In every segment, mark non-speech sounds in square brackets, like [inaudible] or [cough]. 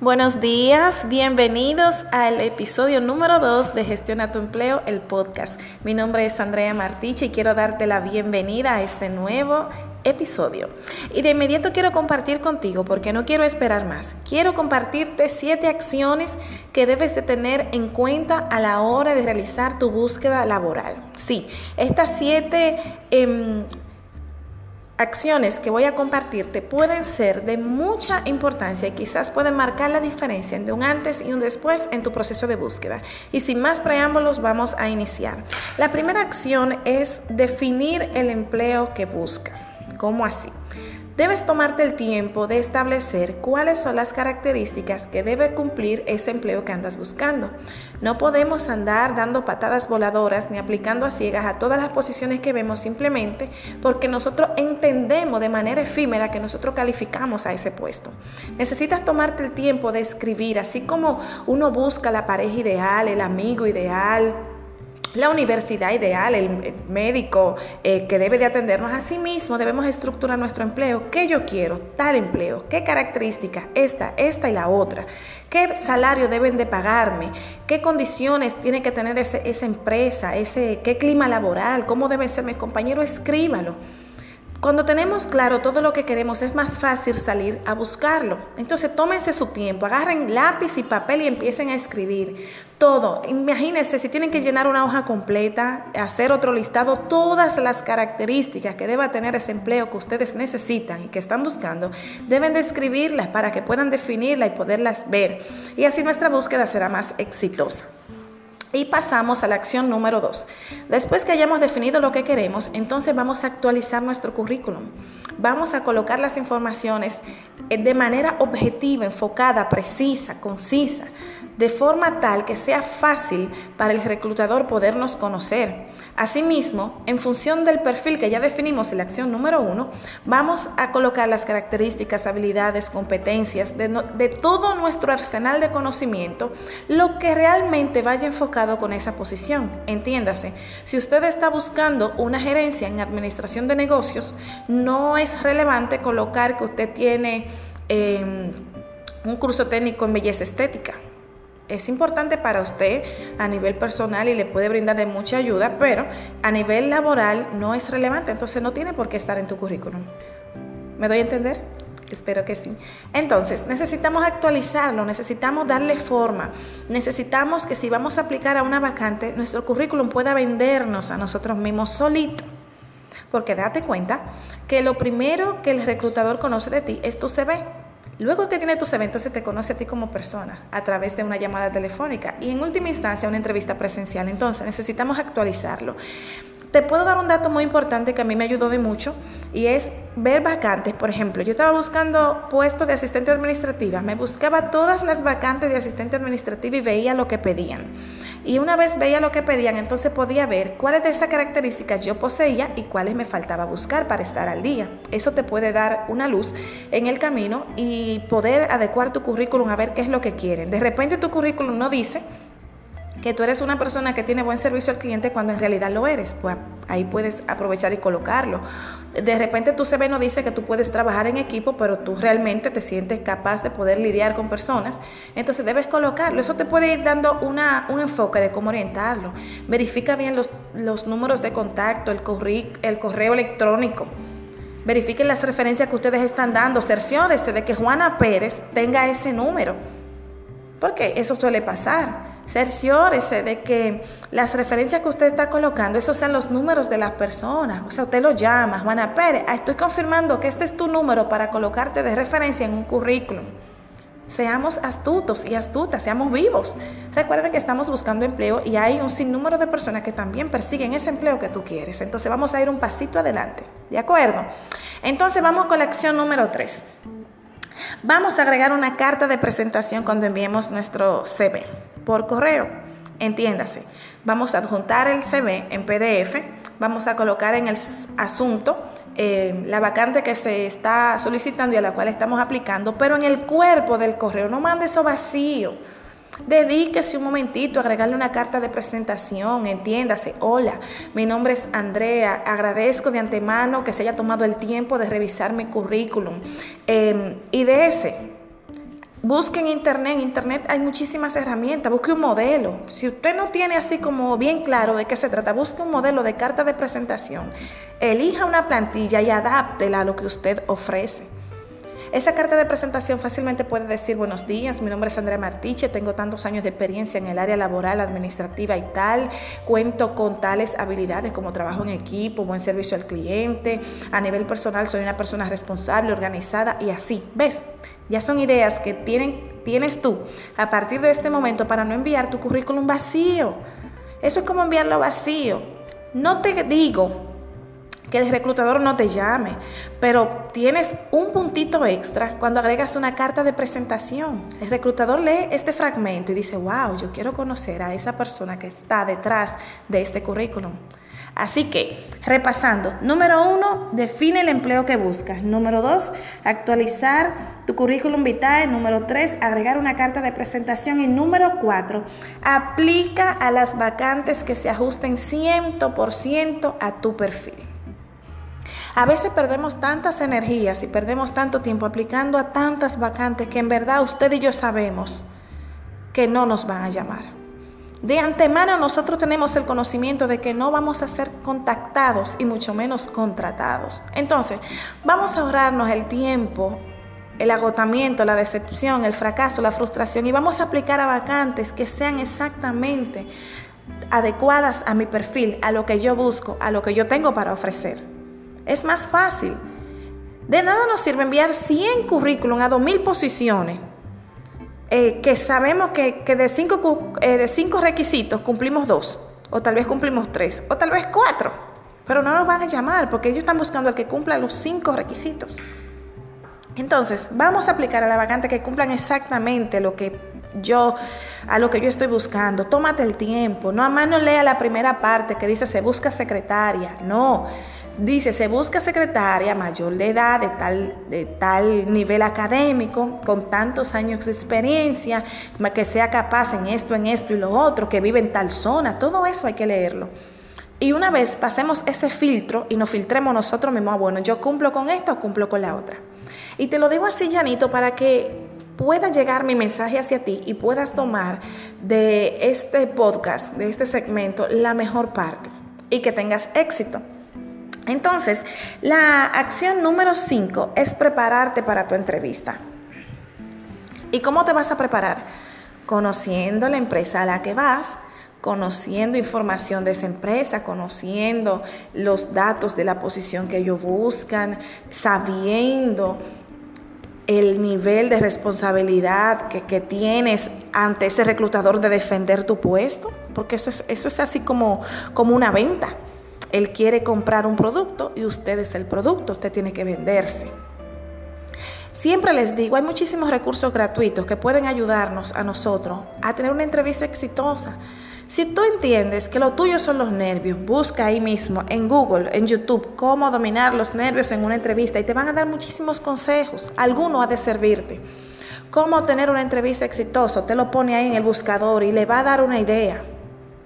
Buenos días, bienvenidos al episodio número 2 de Gestiona tu Empleo, el podcast. Mi nombre es Andrea Martiche y quiero darte la bienvenida a este nuevo episodio. Y de inmediato quiero compartir contigo, porque no quiero esperar más, quiero compartirte siete acciones que debes de tener en cuenta a la hora de realizar tu búsqueda laboral. Sí, estas siete... Eh, acciones que voy a compartirte pueden ser de mucha importancia y quizás pueden marcar la diferencia entre un antes y un después en tu proceso de búsqueda. Y sin más preámbulos vamos a iniciar. La primera acción es definir el empleo que buscas. ¿Cómo así? Debes tomarte el tiempo de establecer cuáles son las características que debe cumplir ese empleo que andas buscando. No podemos andar dando patadas voladoras ni aplicando a ciegas a todas las posiciones que vemos simplemente porque nosotros entendemos de manera efímera que nosotros calificamos a ese puesto. Necesitas tomarte el tiempo de escribir, así como uno busca la pareja ideal, el amigo ideal, la universidad ideal, el médico eh, que debe de atendernos a sí mismo, debemos estructurar nuestro empleo. ¿Qué yo quiero? Tal empleo. ¿Qué características? Esta, esta y la otra. ¿Qué salario deben de pagarme? ¿Qué condiciones tiene que tener esa empresa? Ese, ¿Qué clima laboral? ¿Cómo deben ser mis compañeros? Escríbalo. Cuando tenemos claro todo lo que queremos, es más fácil salir a buscarlo. Entonces, tómense su tiempo, agarren lápiz y papel y empiecen a escribir todo. Imagínense si tienen que llenar una hoja completa, hacer otro listado, todas las características que deba tener ese empleo que ustedes necesitan y que están buscando, deben de escribirlas para que puedan definirla y poderlas ver. Y así nuestra búsqueda será más exitosa. Y pasamos a la acción número dos. Después que hayamos definido lo que queremos, entonces vamos a actualizar nuestro currículum. Vamos a colocar las informaciones eh, de manera objetiva, enfocada, precisa, concisa, de forma tal que sea fácil para el reclutador podernos conocer. Asimismo, en función del perfil que ya definimos en la acción número uno, vamos a colocar las características, habilidades, competencias de, todo nuestro arsenal de conocimiento, lo que realmente vaya enfocado con esa posición. Entiéndase, si usted está buscando una gerencia en administración de negocios, no es relevante colocar que usted tiene eh, un curso técnico en belleza estética es importante para usted a nivel personal y le puede brindar de mucha ayuda, pero a nivel laboral no es relevante, entonces no tiene por qué estar en tu currículum. ¿Me doy a entender? Espero que sí. Entonces, necesitamos actualizarlo, necesitamos darle forma, necesitamos que si vamos a aplicar a una vacante, nuestro currículum pueda vendernos a nosotros mismos solito. Porque date cuenta que lo primero que el reclutador conoce de ti es tu CV. Luego que tiene tus eventos, se te conoce a ti como persona a través de una llamada telefónica y en última instancia una entrevista presencial. Entonces necesitamos actualizarlo. Te puedo dar un dato muy importante que a mí me ayudó de mucho y es ver vacantes. Por ejemplo, yo estaba buscando puestos de asistente administrativa, me buscaba todas las vacantes de asistente administrativa y veía lo que pedían. Y una vez veía lo que pedían, entonces podía ver cuáles de esas características yo poseía y cuáles me faltaba buscar para estar al día. Eso te puede dar una luz en el camino y poder adecuar tu currículum a ver qué es lo que quieren. De repente tu currículum no dice que tú eres una persona que tiene buen servicio al cliente cuando en realidad lo eres, pues ahí puedes aprovechar y colocarlo. De repente tu CV no dice que tú puedes trabajar en equipo, pero tú realmente te sientes capaz de poder lidiar con personas, entonces debes colocarlo. Eso te puede ir dando una, un enfoque de cómo orientarlo. Verifica bien los, los números de contacto, el, el correo electrónico. Verifiquen las referencias que ustedes están dando. Cerciórese de que Juana Pérez tenga ese número. Porque eso suele pasar cerciórese de que las referencias que usted está colocando, esos sean los números de las personas. O sea, usted lo llama, Juana Pérez, ah, estoy confirmando que este es tu número para colocarte de referencia en un currículum. Seamos astutos y astutas, seamos vivos. Recuerden que estamos buscando empleo y hay un sinnúmero de personas que también persiguen ese empleo que tú quieres. Entonces vamos a ir un pasito adelante. ¿De acuerdo? Entonces vamos con la acción número 3. Vamos a agregar una carta de presentación cuando enviemos nuestro CV por correo. Entiéndase, vamos a adjuntar el CV en PDF, vamos a colocar en el asunto eh, la vacante que se está solicitando y a la cual estamos aplicando, pero en el cuerpo del correo, no mande eso vacío. Dedíquese un momentito a agregarle una carta de presentación, entiéndase, hola, mi nombre es Andrea, agradezco de antemano que se haya tomado el tiempo de revisar mi currículum eh, y de ese Busque en internet, en internet hay muchísimas herramientas, busque un modelo. Si usted no tiene así como bien claro de qué se trata, busque un modelo de carta de presentación, elija una plantilla y adáptela a lo que usted ofrece. Esa carta de presentación fácilmente puede decir buenos días, mi nombre es Andrea Martiche, tengo tantos años de experiencia en el área laboral, administrativa y tal, cuento con tales habilidades como trabajo en equipo, buen servicio al cliente, a nivel personal soy una persona responsable, organizada y así. ¿Ves? Ya son ideas que tienen, tienes tú a partir de este momento para no enviar tu currículum vacío. Eso es como enviarlo vacío. No te digo que el reclutador no te llame, pero tienes un puntito extra cuando agregas una carta de presentación. El reclutador lee este fragmento y dice, wow, yo quiero conocer a esa persona que está detrás de este currículum. Así que, repasando, número uno, define el empleo que buscas. Número dos, actualizar tu currículum vitae. Número tres, agregar una carta de presentación. Y número cuatro, aplica a las vacantes que se ajusten 100% a tu perfil. A veces perdemos tantas energías y perdemos tanto tiempo aplicando a tantas vacantes que en verdad usted y yo sabemos que no nos van a llamar. De antemano nosotros tenemos el conocimiento de que no vamos a ser contactados y mucho menos contratados. Entonces, vamos a ahorrarnos el tiempo, el agotamiento, la decepción, el fracaso, la frustración y vamos a aplicar a vacantes que sean exactamente adecuadas a mi perfil, a lo que yo busco, a lo que yo tengo para ofrecer. Es más fácil. De nada nos sirve enviar 100 currículum a 2.000 posiciones, eh, que sabemos que, de, cinco, eh, de cinco requisitos cumplimos dos, o tal vez cumplimos tres, o tal vez cuatro, pero no nos van a llamar porque ellos están buscando al que cumpla los cinco requisitos. Entonces, vamos a aplicar a la vacante que cumplan exactamente lo que yo a lo que yo estoy buscando. Tómate el tiempo. No a mano lea la primera parte que dice se busca secretaria. No. Dice, se busca secretaria mayor de edad, de tal, de tal nivel académico, con tantos años de experiencia, que sea capaz en esto, en esto y lo otro, que vive en tal zona. Todo eso hay que leerlo. Y una vez pasemos ese filtro y nos filtremos nosotros mismos, ah, bueno, yo cumplo con esto o cumplo con la otra. Y te lo digo así, llanito para que pueda llegar mi mensaje hacia ti y puedas tomar de este podcast, de este segmento, la mejor parte y que tengas éxito. Entonces, la acción número 5 es prepararte para tu entrevista. ¿Y cómo te vas a preparar? Conociendo la empresa a la que vas, conociendo información de esa empresa, conociendo los datos de la posición que ellos buscan, sabiendo el nivel de responsabilidad que, tienes ante ese reclutador de defender tu puesto, porque eso es, eso es así como, como una venta. Él quiere comprar un producto y usted es el producto, usted tiene que venderse. Siempre les digo, hay muchísimos recursos gratuitos que pueden ayudarnos a nosotros a tener una entrevista exitosa. Si tú entiendes que lo tuyo son los nervios, busca ahí mismo en Google, en YouTube, cómo dominar los nervios en una entrevista y te van a dar muchísimos consejos. Alguno ha de servirte. Cómo tener una entrevista exitosa, te lo pone ahí en el buscador y le va a dar una idea.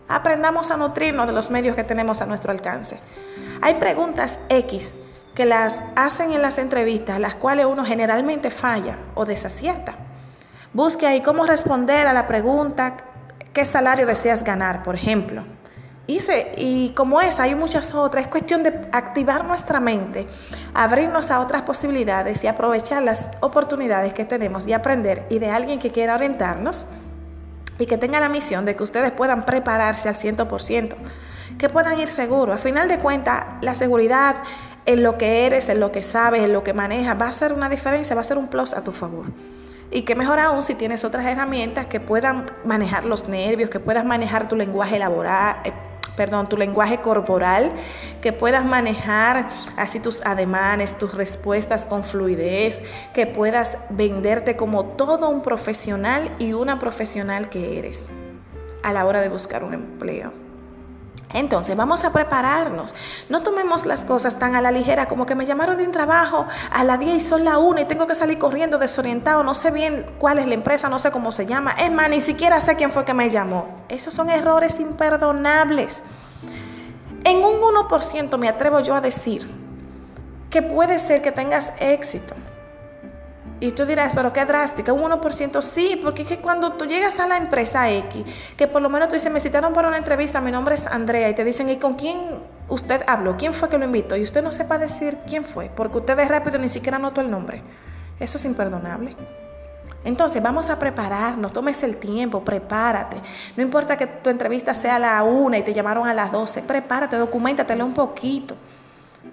Aprendamos a nutrirnos de los medios que tenemos a nuestro alcance. Hay preguntas X que las hacen en las entrevistas, las cuales uno generalmente falla o desacierta. Busque ahí cómo responder a la pregunta qué salario deseas ganar, por ejemplo. Y, y como es, hay muchas otras. Es cuestión de activar nuestra mente, abrirnos a otras posibilidades y aprovechar las oportunidades que tenemos y aprender y de alguien que quiera orientarnos y que tenga la misión de que ustedes puedan prepararse al 100%, que puedan ir seguros. A final de cuentas, la seguridad en lo que eres, en lo que sabes, en lo que manejas, va a ser una diferencia, va a ser un plus a tu favor. Y que mejor aún si tienes otras herramientas que puedan manejar los nervios, que puedas manejar tu lenguaje laboral, eh, perdón, tu lenguaje corporal, que puedas manejar así tus ademanes, tus respuestas con fluidez, que puedas venderte como todo un profesional y una profesional que eres a la hora de buscar un empleo. Entonces vamos a prepararnos. No tomemos las cosas tan a la ligera como que me llamaron de un trabajo a las 10 y son la 1 y tengo que salir corriendo desorientado. No sé bien cuál es la empresa, no sé cómo se llama. Es más, ni siquiera sé quién fue que me llamó. Esos son errores imperdonables. En un 1% me atrevo yo a decir que puede ser que tengas éxito. Y tú dirás, pero qué drástica, un 1%. Sí, porque es que cuando tú llegas a la empresa X, que por lo menos tú dices, me citaron para una entrevista, mi nombre es Andrea, y te dicen, ¿y con quién usted habló? ¿Quién fue que lo invitó? Y usted no sepa decir quién fue, porque usted es rápido ni siquiera anotó el nombre. Eso es imperdonable. Entonces, vamos a prepararnos, tomes el tiempo, prepárate. No importa que tu entrevista sea a la una y te llamaron a las 12, prepárate, documentatelo un poquito.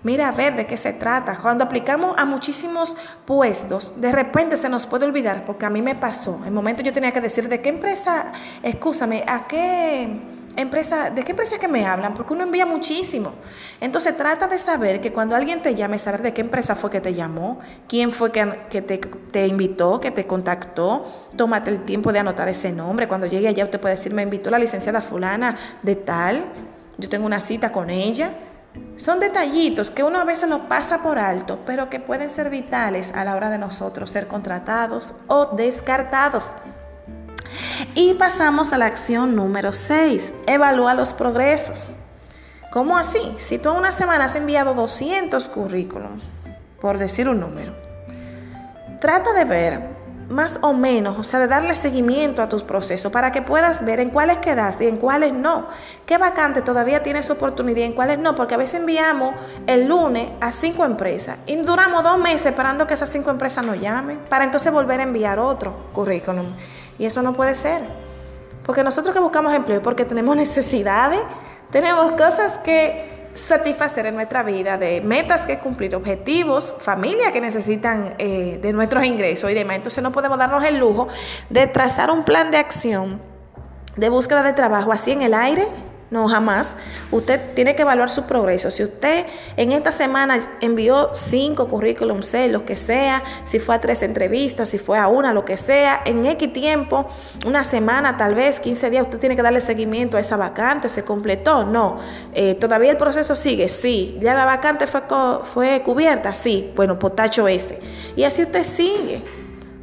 Mira a ver de qué se trata. Cuando aplicamos a muchísimos puestos, de repente se nos puede olvidar, porque a mí me pasó. En el momento yo tenía que decir de qué empresa, escúchame, a qué empresa, de qué empresa que me hablan, porque uno envía muchísimo. Entonces trata de saber que cuando alguien te llame, saber de qué empresa fue que te llamó, quién fue que, te, te, invitó, que te contactó. Tómate el tiempo de anotar ese nombre. Cuando llegue allá usted puede decir, me invitó la licenciada fulana de tal, yo tengo una cita con ella. Son detallitos que uno a veces lo pasa por alto, pero que pueden ser vitales a la hora de nosotros ser contratados o descartados. Y pasamos a la acción número 6, evalúa los progresos. ¿Cómo así? Si tú en una semana has enviado 200 currículums, por decir un número, trata de ver más o menos, o sea, de darle seguimiento a tus procesos para que puedas ver en cuáles quedaste y en cuáles no. ¿Qué vacante todavía tienes oportunidad y en cuáles no? Porque a veces enviamos el lunes a cinco empresas y duramos dos meses esperando que esas cinco empresas nos llamen para entonces volver a enviar otro currículum. Y eso no puede ser. Porque nosotros que buscamos empleo, porque tenemos [laughs] necesidades, tenemos cosas que satisfacer en nuestra vida, de metas que cumplir, objetivos, familia que necesitan eh, de nuestros ingresos y demás. Entonces no podemos darnos el lujo de trazar un plan de acción de búsqueda de trabajo así en el aire no, jamás. Usted tiene que evaluar su progreso. Si usted en esta semana envió cinco currículums, seis, lo que sea, si fue a tres entrevistas, si fue a una, lo que sea, en X tiempo, una semana, tal vez 15 días, usted tiene que darle seguimiento a esa vacante. ¿Se completó? No. Eh, ¿Todavía el proceso sigue? Sí. ¿Ya la vacante fue, fue cubierta? Sí. Bueno, potacho ese. Y así usted sigue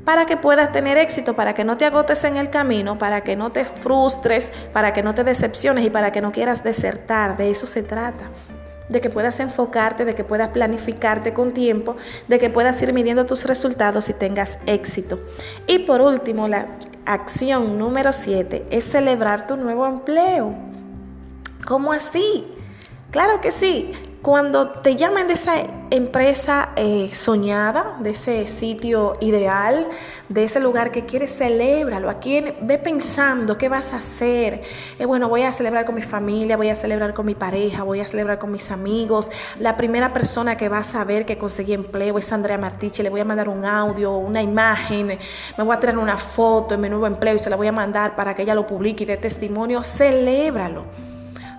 para que puedas tener éxito, para que no te agotes en el camino, para que no te frustres, para que no te decepciones y para que no quieras desertar. De eso se trata. De que puedas enfocarte, de que puedas planificarte con tiempo, de que puedas ir midiendo tus resultados y tengas éxito. Y por último, la acción número 7 es celebrar tu nuevo empleo. ¿Cómo así? Claro que sí. Cuando te llaman de esa empresa eh, soñada, de ese sitio ideal, de ese lugar que quieres, celébralo. Aquí ve pensando qué vas a hacer. Eh, bueno, voy a celebrar con mi familia, voy a celebrar con mi pareja, voy a celebrar con mis amigos. La primera persona que va a saber que conseguí empleo es Andrea Martiche. Le voy a mandar un audio, una imagen, me voy a traer una foto de mi nuevo empleo y se la voy a mandar para que ella lo publique y dé testimonio. Celébralo.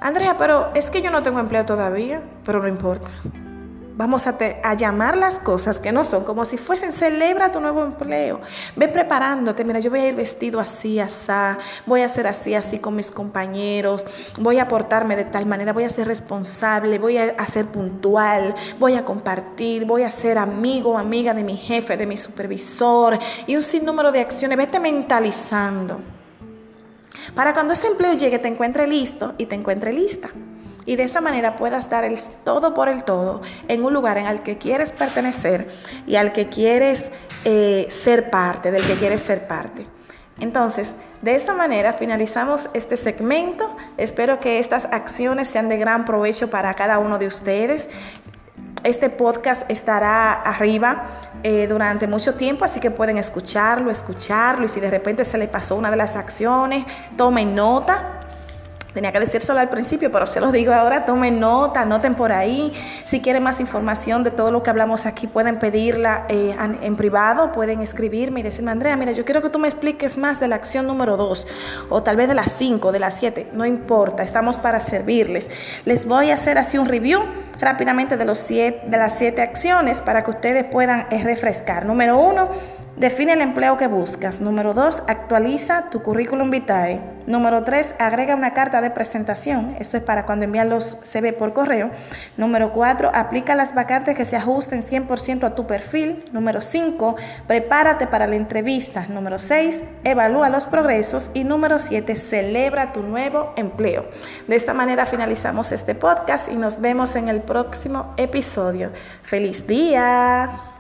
Andrea, pero es que yo no tengo empleo todavía, pero no importa. Vamos a, llamar las cosas que no son como si fuesen, celebra tu nuevo empleo. Ve preparándote, mira, yo voy a ir vestido así, así, voy a ser así, así con mis compañeros, voy a portarme de tal manera, voy a ser responsable, voy a, a ser puntual, voy a compartir, voy a ser amigo, amiga de mi jefe, de mi supervisor y un sinnúmero de acciones. Vete mentalizando para cuando ese empleo llegue te encuentre listo y te encuentre lista. Y de esa manera puedas dar el todo por el todo en un lugar en el que quieres pertenecer y al que quieres eh, ser parte, del que quieres ser parte. Entonces, de esta manera finalizamos este segmento. Espero que estas acciones sean de gran provecho para cada uno de ustedes. Este podcast estará arriba eh, durante mucho tiempo, así que pueden escucharlo, escucharlo y si de repente se le pasó una de las acciones, tomen nota Tenía que decírselo al principio, pero se los digo ahora, tomen nota, anoten por ahí. Si quieren más información de todo lo que hablamos aquí, pueden pedirla eh, en privado, pueden escribirme y decirme, Andrea, mira, yo quiero que tú me expliques más de la acción número 2, o tal vez de las 5, de las 7, no importa, estamos para servirles. Les voy a hacer así un review rápidamente de, los siete, de las 7 acciones para que ustedes puedan eh, refrescar. Número 1, Define el empleo que buscas. Número 2, actualiza tu currículum vitae. Número 3, agrega una carta de presentación. Esto es para cuando envían los CV por correo. Número 4, aplica las vacantes que se ajusten 100% a tu perfil. Número 5, prepárate para la entrevista. Número 6, evalúa los progresos. Y número 7, celebra tu nuevo empleo. De esta manera finalizamos este podcast y nos vemos en el próximo episodio. ¡Feliz día!